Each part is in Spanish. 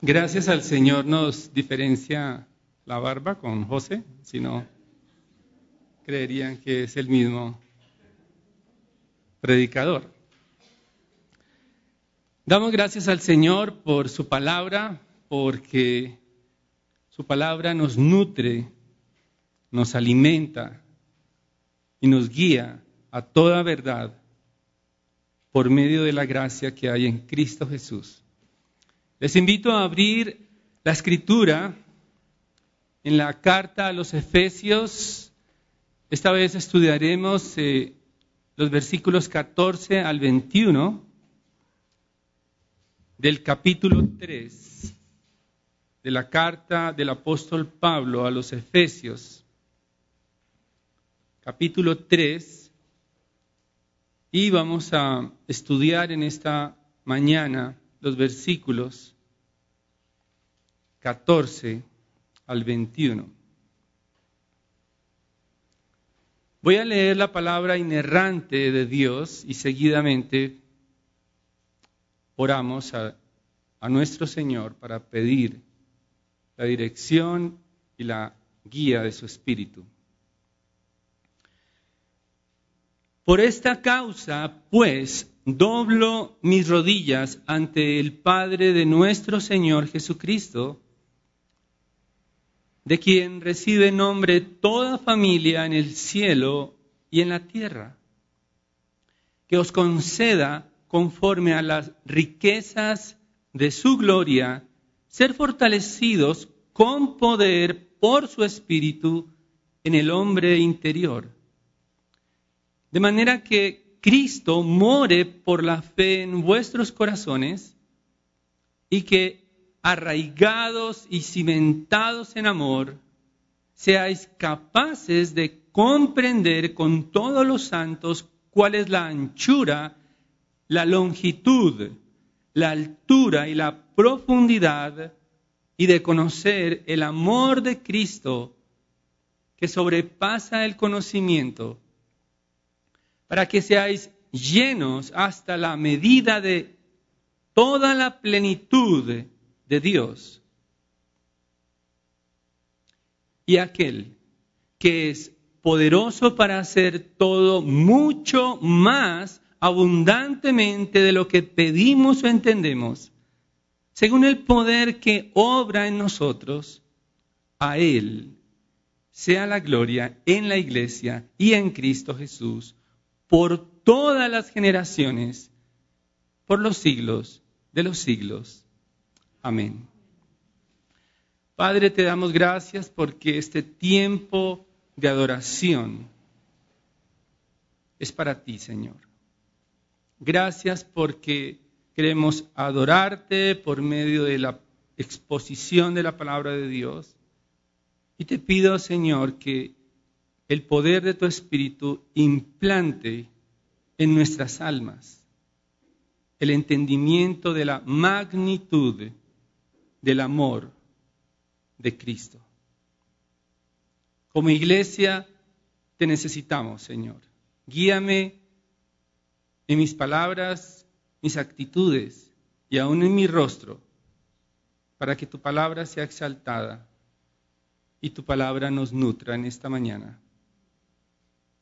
Gracias al Señor nos diferencia la barba con José, si no creerían que es el mismo predicador. Damos gracias al Señor por su palabra, porque su palabra nos nutre, nos alimenta y nos guía a toda verdad por medio de la gracia que hay en Cristo Jesús. Les invito a abrir la escritura en la carta a los Efesios. Esta vez estudiaremos eh, los versículos 14 al 21 del capítulo 3 de la carta del apóstol Pablo a los Efesios. Capítulo 3. Y vamos a estudiar en esta mañana los versículos 14 al 21. Voy a leer la palabra inerrante de Dios y seguidamente oramos a, a, nuestro Señor para pedir la dirección y la guía de su Espíritu. Por esta causa, pues, doblo mis rodillas ante el Padre de nuestro Señor Jesucristo, de quien recibe nombre toda familia en el cielo y en la tierra, que os conceda, conforme a las riquezas de su gloria, ser fortalecidos con poder por su espíritu en el hombre interior. De manera que Cristo more por la fe en vuestros corazones y que arraigados y cimentados en amor, seáis capaces de comprender con todos los santos cuál es la anchura, la longitud, la altura y la profundidad y de conocer el amor de Cristo que sobrepasa el conocimiento para que seáis llenos hasta la medida de toda la plenitud de Dios. Y aquel que es poderoso para hacer todo mucho más abundantemente de lo que pedimos o entendemos, según el poder que obra en nosotros, a Él sea la gloria en la iglesia y en Cristo Jesús por todas las generaciones, por los siglos de los siglos. Amén. Padre, te damos gracias porque este tiempo de adoración es para ti, Señor. Gracias porque queremos adorarte por medio de la exposición de la palabra de Dios. Y te pido, Señor, que el poder de tu Espíritu implante en nuestras almas el entendimiento de la magnitud del amor de Cristo. Como iglesia te necesitamos, Señor. Guíame en mis palabras, mis actitudes y aún en mi rostro, para que tu palabra sea exaltada y tu palabra nos nutra en esta mañana.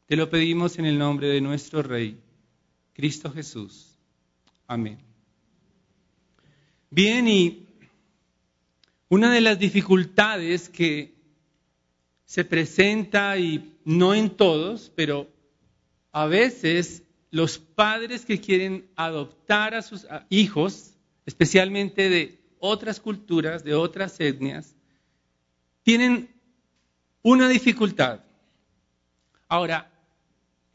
Te lo pedimos en el nombre de nuestro Rey, Cristo Jesús. Amén. Bien, y una de las dificultades que se presenta, y no en todos, pero a veces los padres que quieren adoptar a sus hijos, especialmente de otras culturas, de otras etnias, tienen una dificultad. Ahora,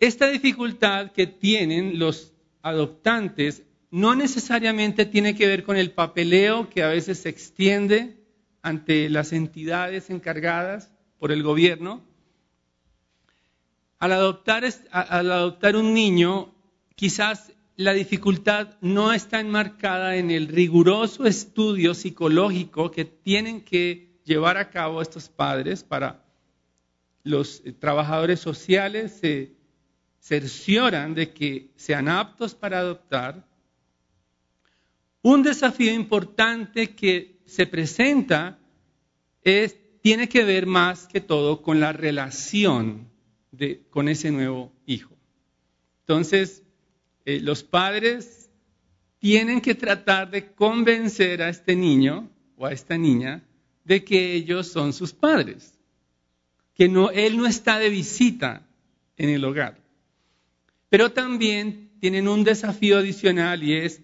esta dificultad que tienen los adoptantes no necesariamente tiene que ver con el papeleo que a veces se extiende ante las entidades encargadas por el gobierno. Al adoptar, un niño, quizás la dificultad no está enmarcada en el riguroso estudio psicológico que tienen que llevar a cabo estos padres para los trabajadores sociales. se cercioran de que sean aptos para adoptar, un desafío importante que se presenta es, tiene que ver más que todo con la relación de, con ese nuevo hijo. Entonces, eh, los padres tienen que tratar de convencer a este niño o a esta niña de que ellos son sus padres, que no, él no está de visita en el hogar. Pero también tienen un desafío adicional y es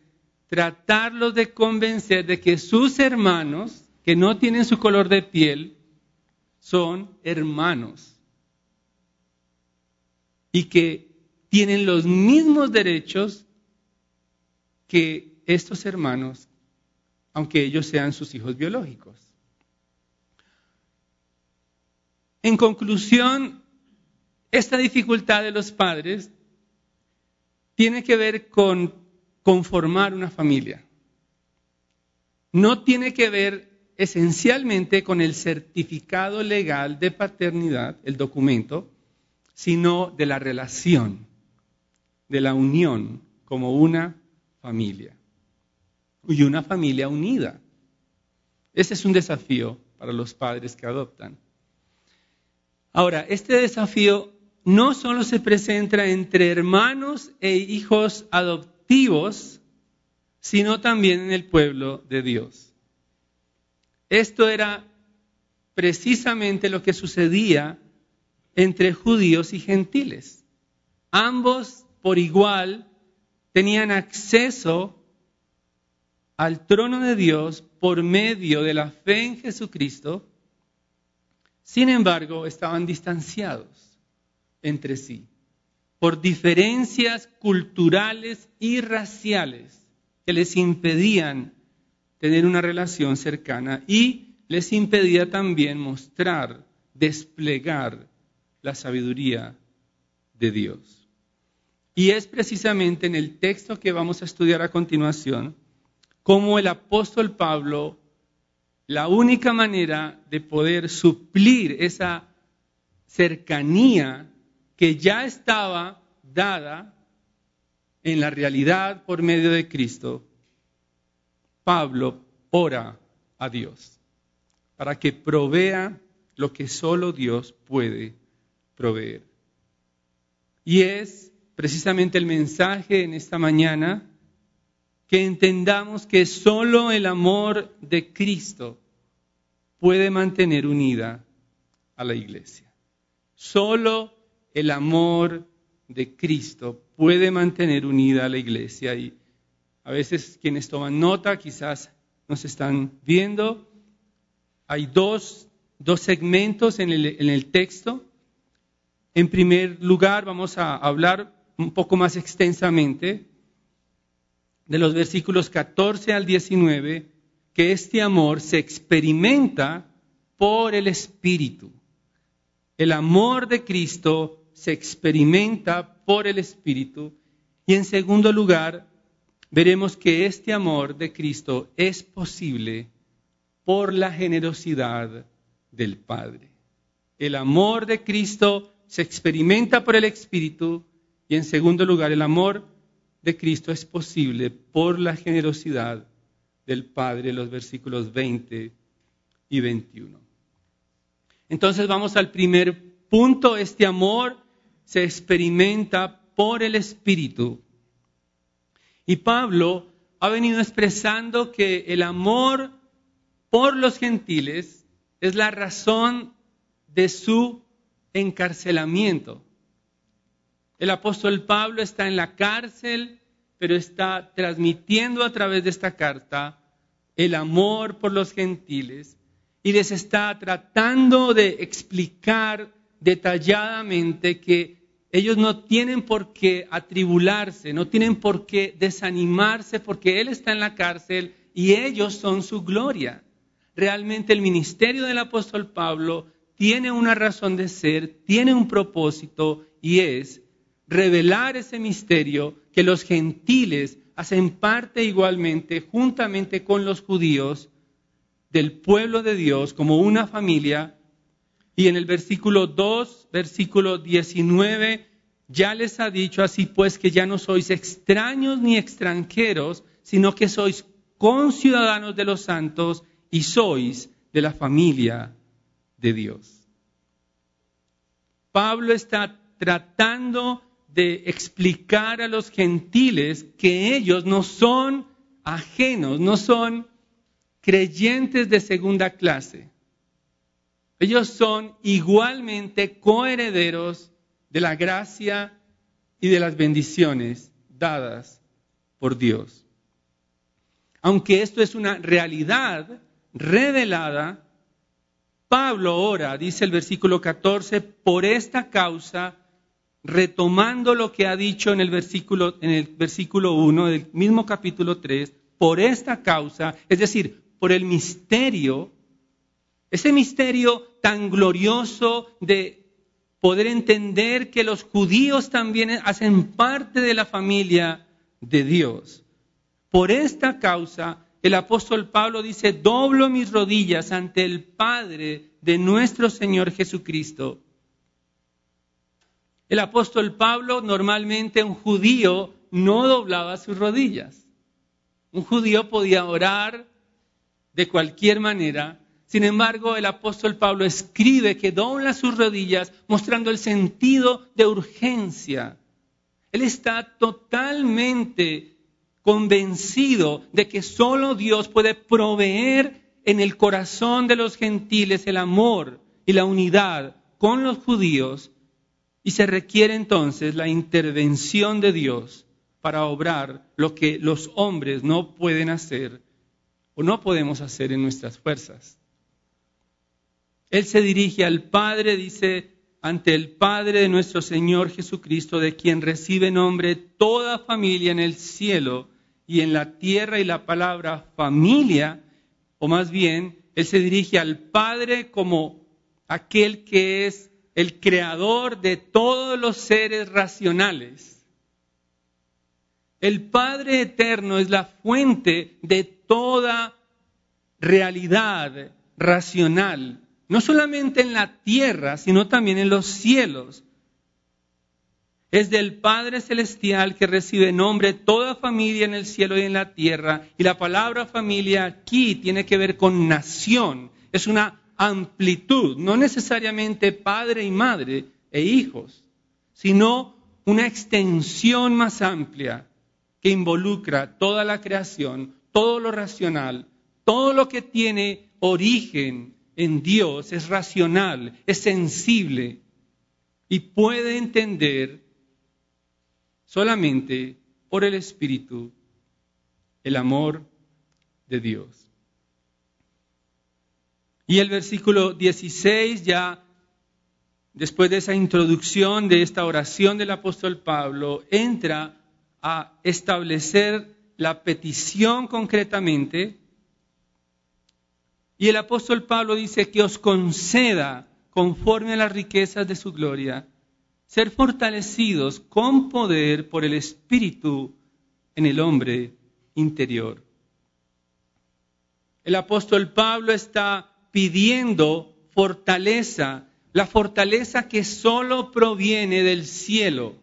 tratarlos de convencer de que sus hermanos, que no tienen su color de piel, son hermanos y que tienen los mismos derechos que estos hermanos, aunque ellos sean sus hijos biológicos. En conclusión, esta dificultad de los padres tiene que ver con conformar una familia. No tiene que ver esencialmente con el certificado legal de paternidad, el documento, sino de la relación, de la unión como una familia. Y una familia unida. Ese es un desafío para los padres que adoptan. Ahora, este desafío no solo se presenta entre hermanos e hijos adoptivos, sino también en el pueblo de Dios. Esto era precisamente lo que sucedía entre judíos y gentiles. Ambos por igual tenían acceso al trono de Dios por medio de la fe en Jesucristo, sin embargo estaban distanciados entre sí, por diferencias culturales y raciales que les impedían tener una relación cercana y les impedía también mostrar, desplegar la sabiduría de Dios. Y es precisamente en el texto que vamos a estudiar a continuación como el apóstol Pablo, la única manera de poder suplir esa cercanía que ya estaba dada en la realidad por medio de Cristo, Pablo ora a Dios para que provea lo que solo Dios puede proveer. Y es precisamente el mensaje en esta mañana que entendamos que solo el amor de Cristo puede mantener unida a la iglesia. Solo el amor de Cristo puede mantener unida a la iglesia. Y a veces quienes toman nota quizás nos están viendo. Hay dos, segmentos en el, en el texto. En primer lugar, vamos a hablar un poco más extensamente de los versículos 14 al 19, que este amor se experimenta por el Espíritu. El amor de Cristo se experimenta por el Espíritu. Y en segundo lugar, veremos que este amor de Cristo es posible por la generosidad del Padre. El amor de Cristo se experimenta por el Espíritu y en segundo lugar, el amor de Cristo es posible por la generosidad del Padre, los versículos 20 y 21. Entonces vamos al primer punto, este amor se experimenta por el Espíritu. Y Pablo ha venido expresando que el amor por los gentiles es la razón de su encarcelamiento. El apóstol Pablo está en la cárcel, pero está transmitiendo a través de esta carta el amor por los gentiles y les está tratando de explicar detalladamente que ellos no tienen por qué atribularse, no tienen por qué desanimarse porque Él está en la cárcel y ellos son su gloria. Realmente el ministerio del apóstol Pablo tiene una razón de ser, tiene un propósito y es revelar ese misterio que los gentiles hacen parte igualmente, juntamente con los judíos, del pueblo de Dios como una familia y en el versículo 2, versículo 19, ya les ha dicho así pues que ya no sois extraños ni extranjeros, sino que sois conciudadanos de los santos y sois de la familia de Dios. Pablo está tratando de explicar a los gentiles que ellos no son ajenos, no son creyentes de segunda clase. Ellos son igualmente coherederos de la gracia y de las bendiciones dadas por Dios. Aunque esto es una realidad revelada, Pablo ora, dice el versículo 14, por esta causa, retomando lo que ha dicho en el versículo, en el versículo 1 del mismo capítulo 3, por esta causa, es decir, por el misterio, ese misterio tan glorioso de poder entender que los judíos también hacen parte de la familia de Dios. Por esta causa, el apóstol Pablo dice, doblo mis rodillas ante el Padre de nuestro Señor Jesucristo. El apóstol Pablo, normalmente un judío, no doblaba sus rodillas. Un judío podía orar de cualquier manera. Sin embargo, el apóstol Pablo escribe que dobla sus rodillas mostrando el sentido de urgencia. Él está totalmente convencido de que solo Dios puede proveer en el corazón de los gentiles el amor y la unidad con los judíos y se requiere entonces la intervención de Dios para obrar lo que los hombres no pueden hacer o no podemos hacer en nuestras fuerzas. Él se dirige al Padre, dice, ante el Padre de nuestro Señor Jesucristo, de quien recibe nombre toda familia en el cielo y en la tierra y la palabra familia, o más bien, Él se dirige al Padre como aquel que es el creador de todos los seres racionales. El Padre eterno es la fuente de toda realidad racional, no solamente en la tierra, sino también en los cielos es del Padre Celestial que recibe nombre toda familia en el cielo y en la tierra. Y la palabra familia aquí tiene que ver con nación. Es una amplitud, no necesariamente padre y madre e hijos, sino una extensión más amplia que involucra toda la creación, todo lo racional, todo lo que tiene origen en Dios es racional, es sensible y puede entender solamente por el Espíritu el amor de Dios. Y el versículo 16 ya, después de esa introducción de esta oración del apóstol Pablo, entra a establecer la petición concretamente. Y el apóstol Pablo dice que os conceda, conforme a las riquezas de su gloria, ser fortalecidos con poder por el Espíritu en el hombre interior. El apóstol Pablo está pidiendo fortaleza, la fortaleza que solo proviene del cielo.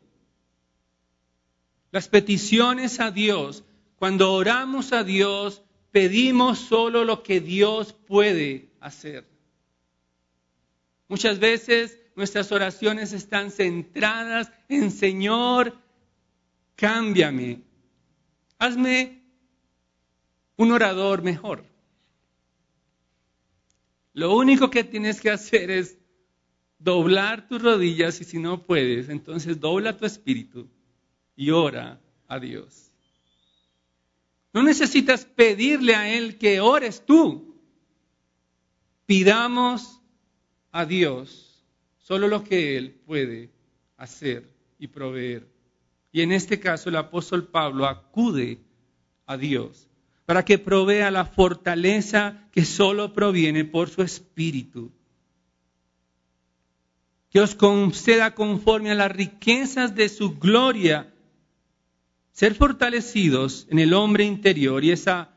Las peticiones a Dios, cuando oramos a Dios, pedimos solo lo que Dios puede hacer. Muchas veces nuestras oraciones están centradas en Señor, cámbiame, hazme un orador mejor. Lo único que tienes que hacer es doblar tus rodillas y si no puedes, entonces dobla tu espíritu y ora a Dios. No necesitas pedirle a Él que ores tú. Pidamos a Dios Solo lo que Él puede hacer y proveer. Y en este caso el apóstol Pablo acude a Dios para que provea la fortaleza que solo proviene por su espíritu. Que os conceda conforme a las riquezas de su gloria ser fortalecidos en el hombre interior y esa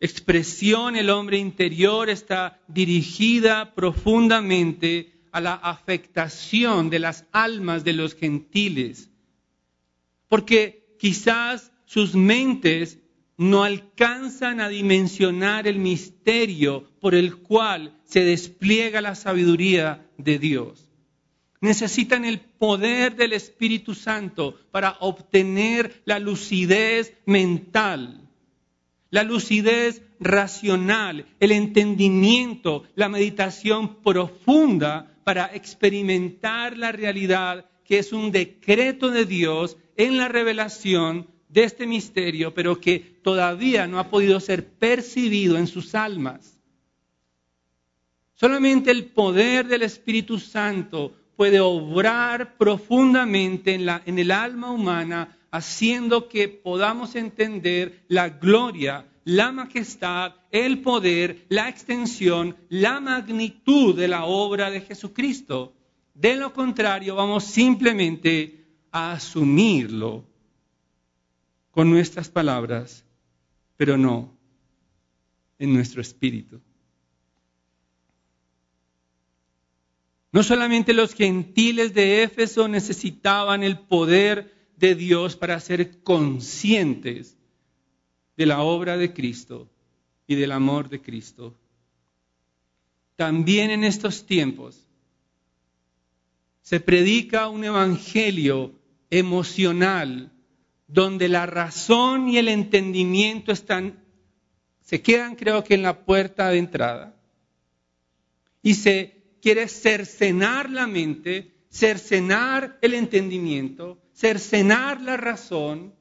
expresión, el hombre interior, está dirigida profundamente a la afectación de las almas de los gentiles, porque quizás sus mentes no alcanzan a dimensionar el misterio por el cual se despliega la sabiduría de Dios. Necesitan el poder del Espíritu Santo para obtener la lucidez mental, la lucidez racional, el entendimiento, la meditación profunda para experimentar la realidad que es un decreto de Dios en la revelación de este misterio, pero que todavía no ha podido ser percibido en sus almas. Solamente el poder del Espíritu Santo puede obrar profundamente en, la, en el alma humana, haciendo que podamos entender la gloria, la majestad, el poder, la extensión, la magnitud de la obra de Jesucristo. De lo contrario, vamos simplemente a asumirlo con nuestras palabras, pero no en nuestro espíritu. No solamente los gentiles de Éfeso necesitaban el poder de Dios para ser conscientes de la obra de Cristo y del amor de Cristo. También en estos tiempos se predica un evangelio emocional donde la razón y el entendimiento están, se quedan creo que en la puerta de entrada. Y se quiere cercenar la mente, cercenar el entendimiento, cercenar la razón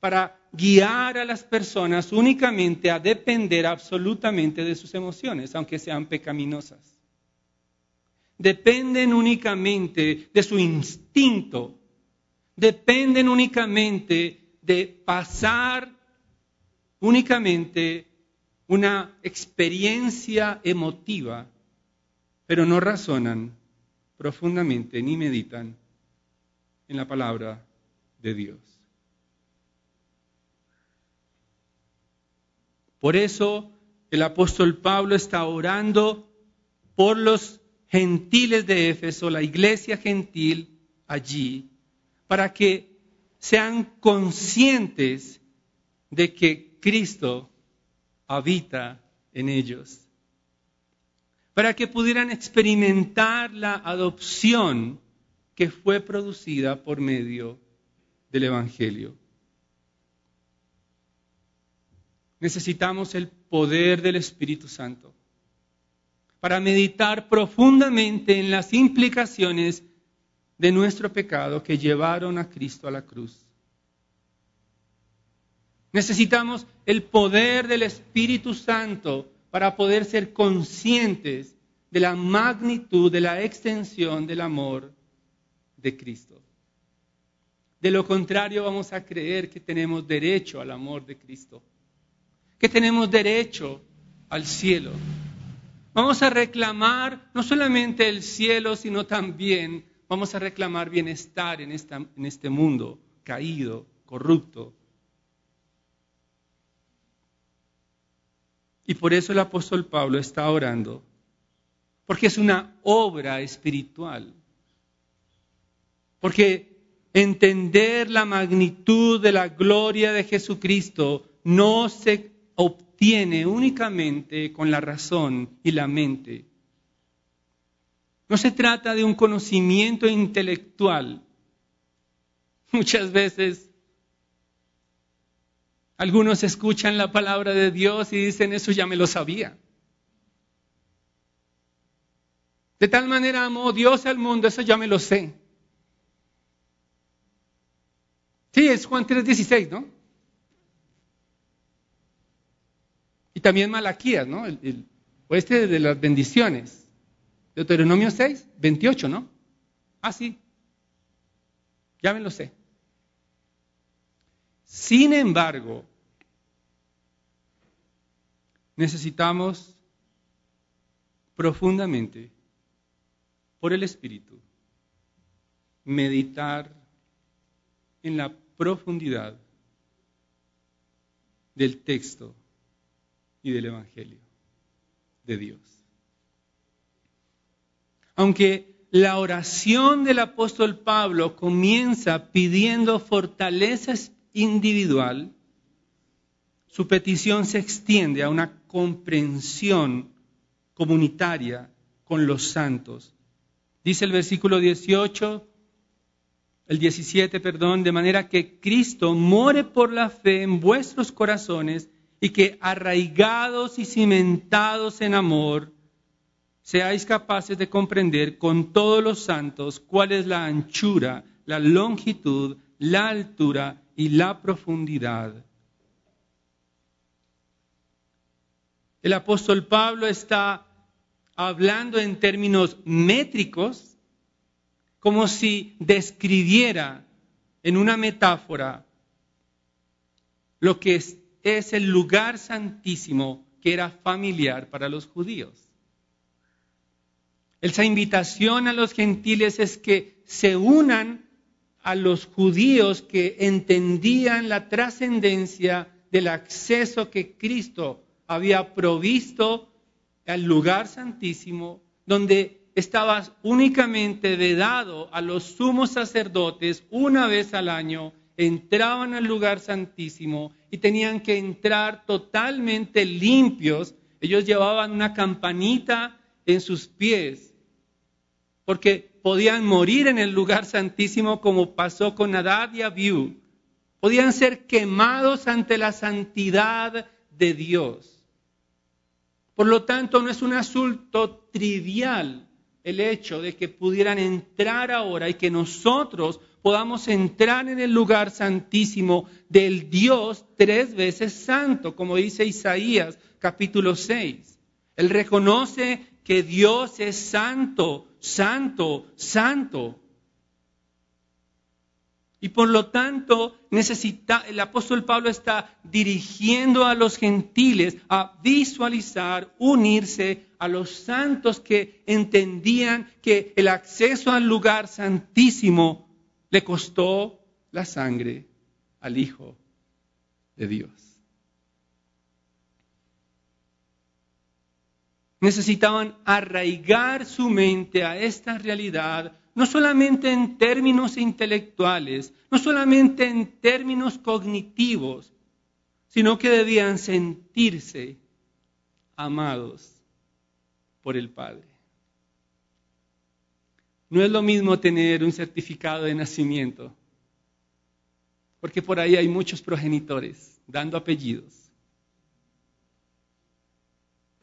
para guiar a las personas únicamente a depender absolutamente de sus emociones, aunque sean pecaminosas. Dependen únicamente de su instinto dependen únicamente de pasar únicamente una experiencia emotiva, pero no razonan profundamente ni meditan en la palabra de Dios. Por eso el apóstol Pablo está orando por los gentiles de Éfeso, la iglesia gentil allí, para que sean conscientes de que Cristo habita en ellos, para que pudieran experimentar la adopción que fue producida por medio del Evangelio. Necesitamos el poder del Espíritu Santo para meditar profundamente en las implicaciones de nuestro pecado que llevaron a Cristo a la cruz. Necesitamos el poder del Espíritu Santo para poder ser conscientes de la magnitud, de la extensión del amor de Cristo. De lo contrario, vamos a creer que tenemos derecho al amor de Cristo, que tenemos derecho al cielo. Vamos a reclamar no solamente el cielo, sino también vamos a reclamar bienestar en, este mundo caído, corrupto. Y por eso el apóstol Pablo está orando, porque es una obra espiritual. Porque entender la magnitud de la gloria de Jesucristo no se obtiene únicamente con la razón y la mente, no se trata de un conocimiento intelectual. Muchas veces algunos escuchan la palabra de Dios y dicen, eso ya me lo sabía. De tal manera amó Dios al mundo, eso ya me lo sé. Sí, es Juan 3:16, ¿no? Y también Malaquías, ¿no? El, el oeste de las bendiciones. Deuteronomio 6, 28, ¿no? Ah, sí. Ya me lo sé. Sin embargo, necesitamos profundamente, por el Espíritu, meditar en la profundidad del texto y del Evangelio de Dios. Aunque la oración del apóstol Pablo comienza pidiendo fortaleza individual, su petición se extiende a una comprensión comunitaria con los santos. Dice el versículo 18, el 17, perdón, de manera que Cristo more por la fe en vuestros corazones y que arraigados y cimentados en amor, seáis capaces de comprender con todos los santos cuál es la anchura, la longitud, la altura y la profundidad. El apóstol Pablo está hablando en términos métricos, como si describiera en una metáfora lo que es, el lugar santísimo que era familiar para los judíos. Esa invitación a los gentiles es que se unan a los judíos que entendían la trascendencia del acceso que Cristo había provisto al lugar santísimo, donde estaba únicamente vedado a los sumos sacerdotes una vez al año, entraban al lugar santísimo y tenían que entrar totalmente limpios. Ellos llevaban una campanita en sus pies, porque podían morir en el lugar santísimo como pasó con Adad y Abiú. Podían ser quemados ante la santidad de Dios. Por lo tanto, no es un asunto trivial el hecho de que pudieran entrar ahora y que nosotros podamos entrar en el lugar santísimo del Dios tres veces santo, como dice Isaías capítulo 6. Él reconoce que Dios es santo, santo, santo. Y por lo tanto, necesita, el apóstol Pablo está dirigiendo a los gentiles a visualizar, unirse a los santos que entendían que el acceso al lugar santísimo le costó la sangre al Hijo de Dios. Necesitaban arraigar su mente a esta realidad, no solamente en términos intelectuales, no solamente en términos cognitivos, sino que debían sentirse amados por el Padre. No es lo mismo tener un certificado de nacimiento, porque por ahí hay muchos progenitores dando apellidos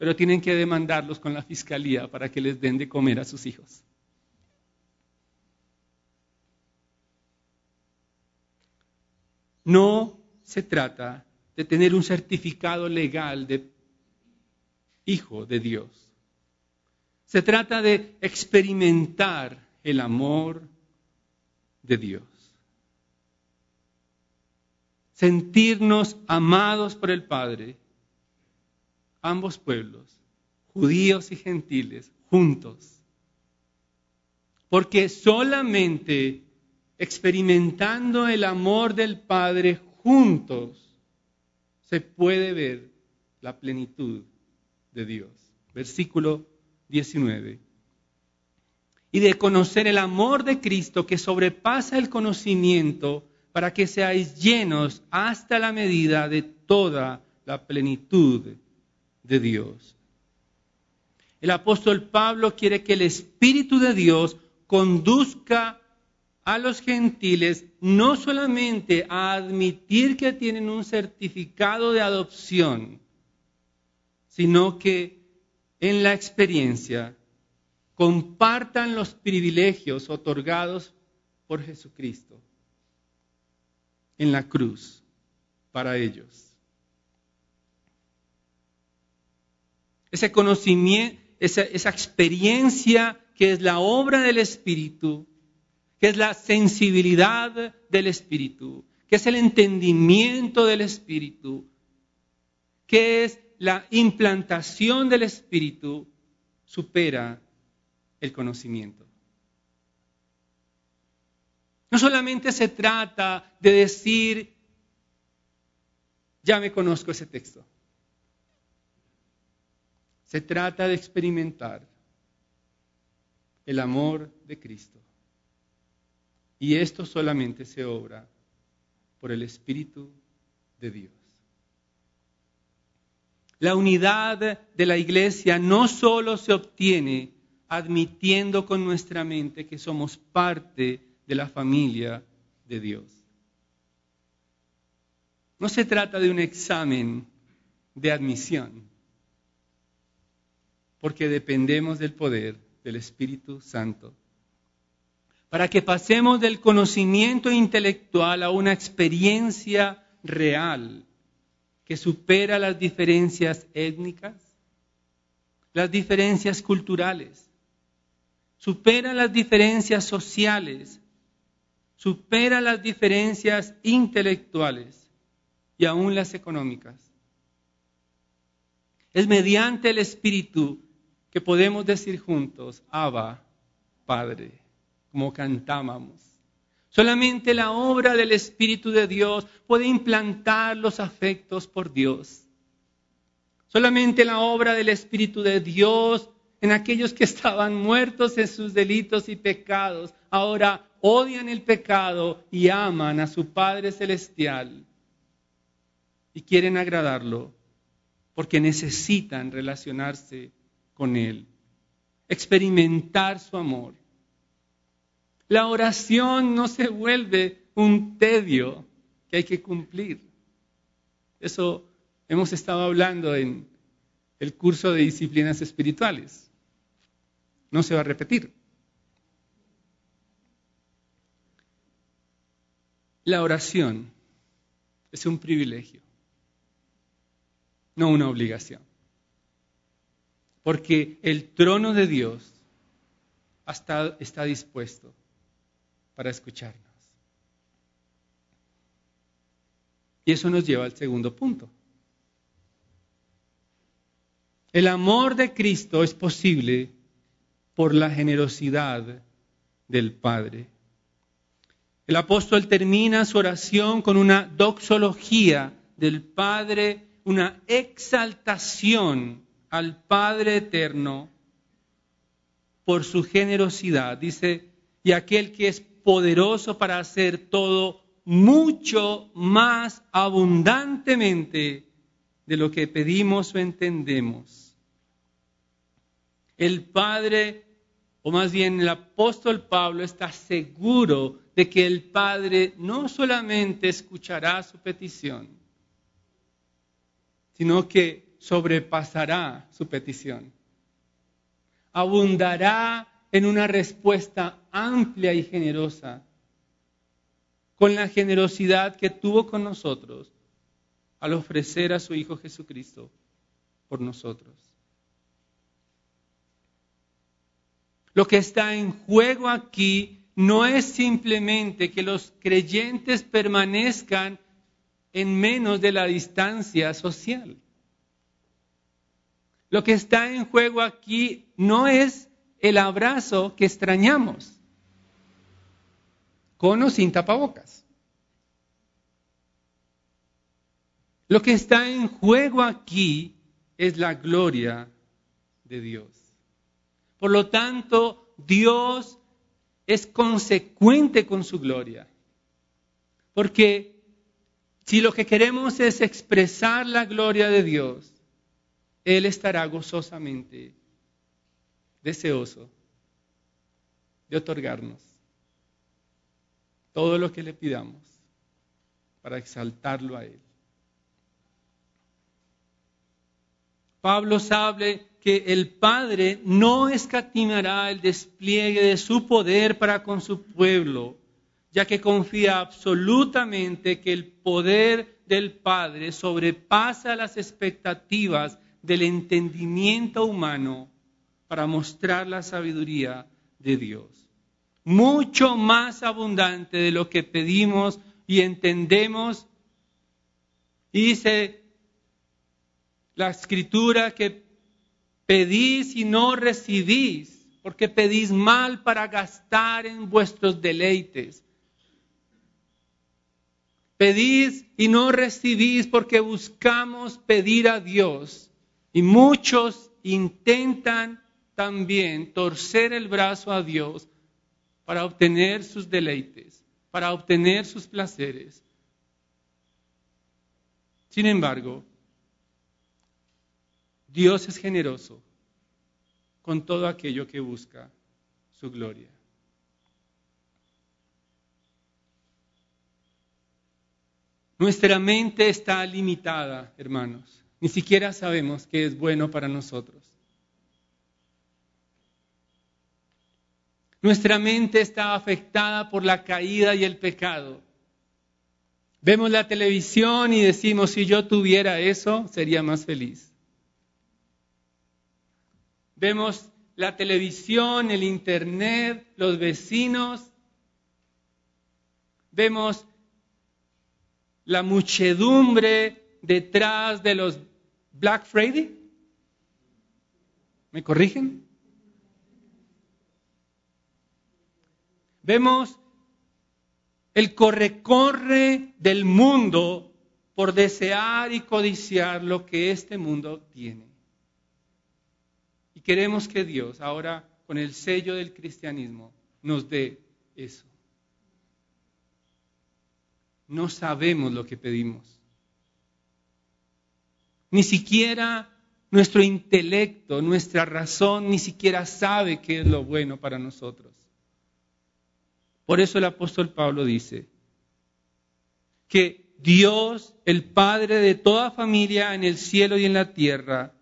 pero tienen que demandarlos con la fiscalía para que les den de comer a sus hijos. No se trata de tener un certificado legal de hijo de Dios. Se trata de experimentar el amor de Dios. Sentirnos amados por el Padre ambos pueblos, judíos y gentiles, juntos. Porque solamente experimentando el amor del Padre juntos se puede ver la plenitud de Dios. Versículo 19. Y de conocer el amor de Cristo que sobrepasa el conocimiento para que seáis llenos hasta la medida de toda la plenitud de Dios. El apóstol Pablo quiere que el Espíritu de Dios conduzca a los gentiles no solamente a admitir que tienen un certificado de adopción, sino que en la experiencia compartan los privilegios otorgados por Jesucristo en la cruz para ellos. Ese conocimiento, esa, experiencia que es la obra del Espíritu, que es la sensibilidad del Espíritu, que es el entendimiento del Espíritu, que es la implantación del Espíritu, supera el conocimiento. No solamente se trata de decir, ya me conozco ese texto. Se trata de experimentar el amor de Cristo. Y esto solamente se obra por el Espíritu de Dios. La unidad de la iglesia no solo se obtiene admitiendo con nuestra mente que somos parte de la familia de Dios. No se trata de un examen de admisión, porque dependemos del poder del Espíritu Santo. Para que pasemos del conocimiento intelectual a una experiencia real que supera las diferencias étnicas, las diferencias culturales, supera las diferencias sociales, supera las diferencias intelectuales y aún las económicas. Es mediante el Espíritu que podemos decir juntos, Abba, Padre, como cantábamos. Solamente la obra del Espíritu de Dios puede implantar los afectos por Dios. Solamente la obra del Espíritu de Dios en aquellos que estaban muertos en sus delitos y pecados, ahora odian el pecado y aman a su Padre Celestial y quieren agradarlo porque necesitan relacionarse con Él, experimentar su amor. La oración no se vuelve un tedio que hay que cumplir. Eso hemos estado hablando en el curso de disciplinas espirituales no se va a repetir. La oración es un privilegio, no una obligación. Porque el trono de Dios hasta está dispuesto para escucharnos. Y eso nos lleva al segundo punto. El amor de Cristo es posible por la generosidad del Padre. El apóstol termina su oración con una doxología del Padre, una exaltación al Padre eterno por su generosidad. Dice, y aquel que es poderoso para hacer todo mucho más abundantemente de lo que pedimos o entendemos. El Padre o más bien el apóstol Pablo está seguro de que el Padre no solamente escuchará su petición, sino que sobrepasará su petición. Abundará en una respuesta amplia y generosa, con la generosidad que tuvo con nosotros al ofrecer a su Hijo Jesucristo por nosotros. Lo que está en juego aquí no es simplemente que los creyentes permanezcan en menos de la distancia social. Lo que está en juego aquí no es el abrazo que extrañamos, con o sin tapabocas. Lo que está en juego aquí es la gloria de Dios. Por lo tanto, Dios es consecuente con su gloria. Porque si lo que queremos es expresar la gloria de Dios, Él estará gozosamente deseoso de otorgarnos todo lo que le pidamos para exaltarlo a Él. Pablo sabe que el Padre no escatimará el despliegue de su poder para con su pueblo, ya que confía absolutamente que el poder del Padre sobrepasa las expectativas del entendimiento humano para mostrar la sabiduría de Dios. Mucho más abundante de lo que pedimos y entendemos. Dice la escritura que Pedís y no recibís, porque pedís mal para gastar en vuestros deleites. Pedís y no recibís porque buscamos pedir a Dios. Y muchos intentan también torcer el brazo a Dios para obtener sus deleites, para obtener sus placeres. Sin embargo, Dios es generoso con todo aquello que busca su gloria. Nuestra mente está limitada, hermanos. Ni siquiera sabemos qué es bueno para nosotros. Nuestra mente está afectada por la caída y el pecado. Vemos la televisión y decimos, si yo tuviera eso, sería más feliz. Vemos la televisión, el internet, los vecinos. Vemos la muchedumbre detrás de los Black Friday. ¿Me corrigen? Vemos el corre-corre del mundo por desear y codiciar lo que este mundo tiene. Y queremos que Dios, ahora con el sello del cristianismo, nos dé eso. No sabemos lo que pedimos. Ni siquiera nuestro intelecto, nuestra razón, ni siquiera sabe qué es lo bueno para nosotros. Por eso el apóstol Pablo dice que Dios, el Padre de toda familia en el cielo y en la tierra,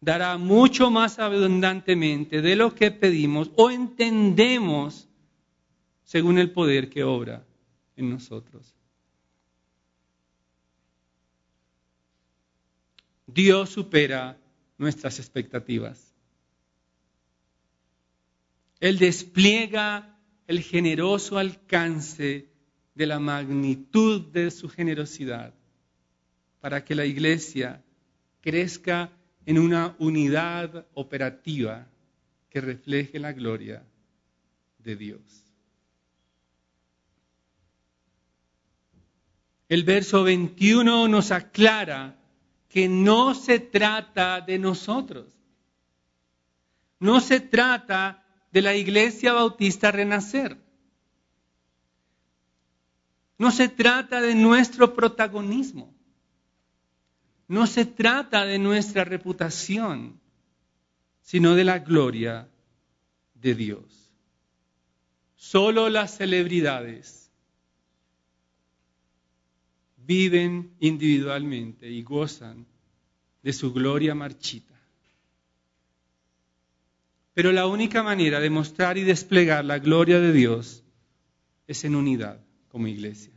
dará mucho más abundantemente de lo que pedimos o entendemos según el poder que obra en nosotros. Dios supera nuestras expectativas. Él despliega el generoso alcance de la magnitud de su generosidad para que la iglesia crezca en una unidad operativa que refleje la gloria de Dios. El verso 21 nos aclara que no se trata de nosotros. No se trata de la Iglesia Bautista Renacer. No se trata de nuestro protagonismo. No se trata de nuestra reputación, sino de la gloria de Dios. Solo las celebridades viven individualmente y gozan de su gloria marchita. Pero la única manera de mostrar y desplegar la gloria de Dios es en unidad como iglesia.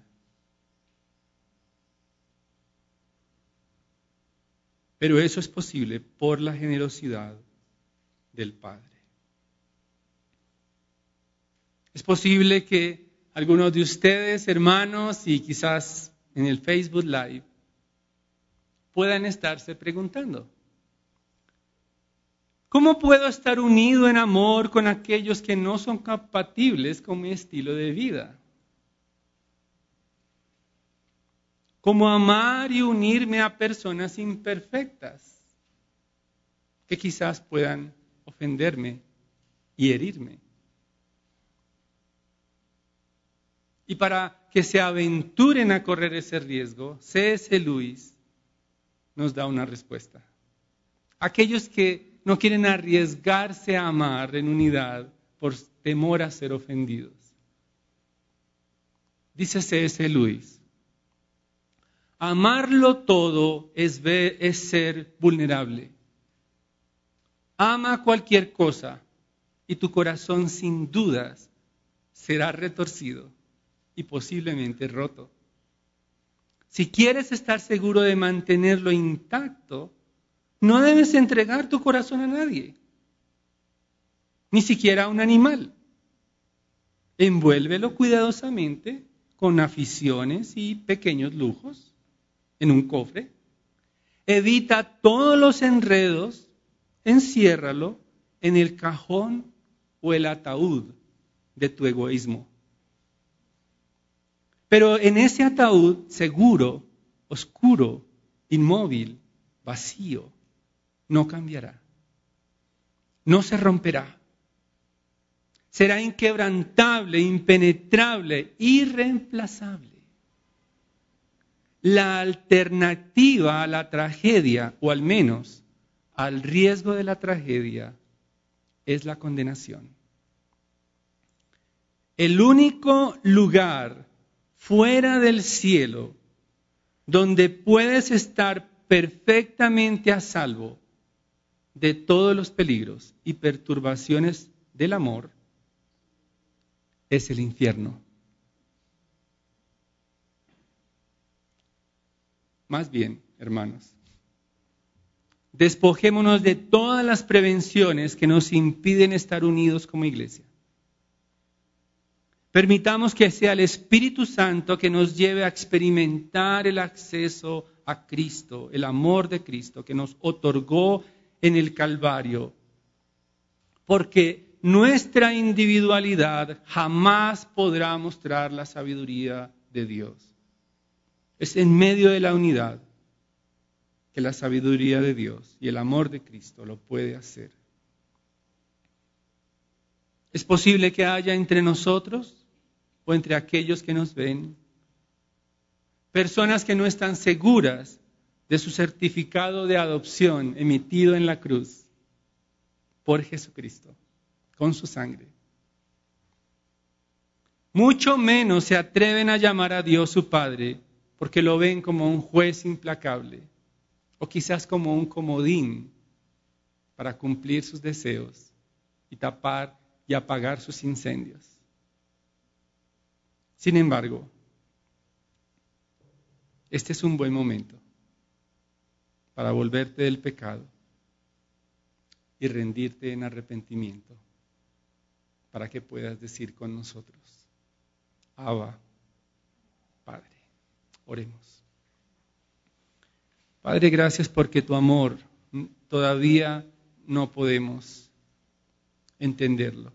Pero eso es posible por la generosidad del Padre. Es posible que algunos de ustedes, hermanos, y quizás en el Facebook Live puedan estarse preguntando, ¿cómo puedo estar unido en amor con aquellos que no son compatibles con mi estilo de vida? ¿Cómo amar y unirme a personas imperfectas que quizás puedan ofenderme y herirme? Y para que se aventuren a correr ese riesgo, C.S. Luis nos da una respuesta. Aquellos que no quieren arriesgarse a amar en unidad por temor a ser ofendidos. Dice C.S. Luis, amarlo todo es, es ser vulnerable. Ama cualquier cosa y tu corazón sin dudas será retorcido y posiblemente roto. Si quieres estar seguro de mantenerlo intacto, no debes entregar tu corazón a nadie, ni siquiera a un animal. Envuélvelo cuidadosamente con aficiones y pequeños lujos en un cofre. Evita todos los enredos, enciérralo en el cajón o el ataúd de tu egoísmo. Pero en ese ataúd seguro, oscuro, inmóvil, vacío, no cambiará. No se romperá. Será inquebrantable, impenetrable, irreemplazable. La alternativa a la tragedia, o al menos al riesgo de la tragedia es la condenación. El único lugar fuera del cielo donde puedes estar perfectamente a salvo de todos los peligros y perturbaciones del amor es el infierno. Más bien, hermanos, despojémonos de todas las prevenciones que nos impiden estar unidos como iglesia. Permitamos que sea el Espíritu Santo que nos lleve a experimentar el acceso a Cristo, el amor de Cristo que nos otorgó en el Calvario. Porque nuestra individualidad jamás podrá mostrar la sabiduría de Dios. Es en medio de la unidad que la sabiduría de Dios y el amor de Cristo lo puede hacer. ¿Es posible que haya entre nosotros o entre aquellos que nos ven personas que no están seguras de su certificado de adopción emitido en la cruz por Jesucristo, con su sangre? Mucho menos se atreven a llamar a Dios su Padre porque lo ven como un juez implacable o quizás como un comodín para cumplir sus deseos y tapar y apagar sus incendios. Sin embargo, este es un buen momento para volverte del pecado y rendirte en arrepentimiento para que puedas decir con nosotros, Abba, Padre, oremos. Padre, gracias porque tu amor todavía no podemos entenderlo.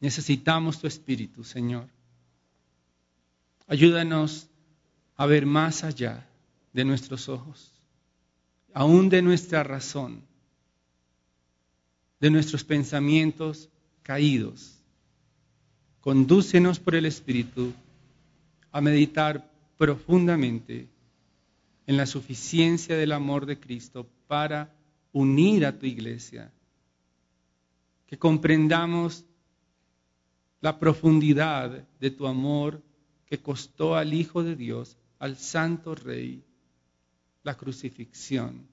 Necesitamos tu Espíritu, Señor. Ayúdanos a ver más allá de nuestros ojos, aún de nuestra razón, de nuestros pensamientos caídos. Condúcenos por el Espíritu a meditar profundamente en la suficiencia del amor de Cristo para unir a tu iglesia. Que comprendamos la profundidad de tu amor que costó al Hijo de Dios, al Santo Rey, la crucifixión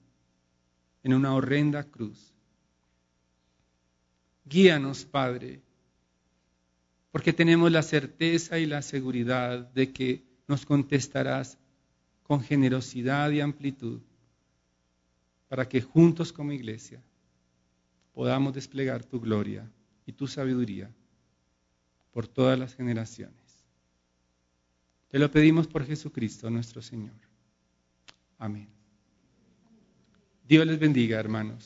en una horrenda cruz. Guíanos, Padre, porque tenemos la certeza y la seguridad de que nos contestarás con generosidad y amplitud para que juntos como iglesia podamos desplegar tu gloria y tu sabiduría por todas las generaciones. Te lo pedimos por Jesucristo nuestro Señor. Amén. Dios les bendiga, hermanos.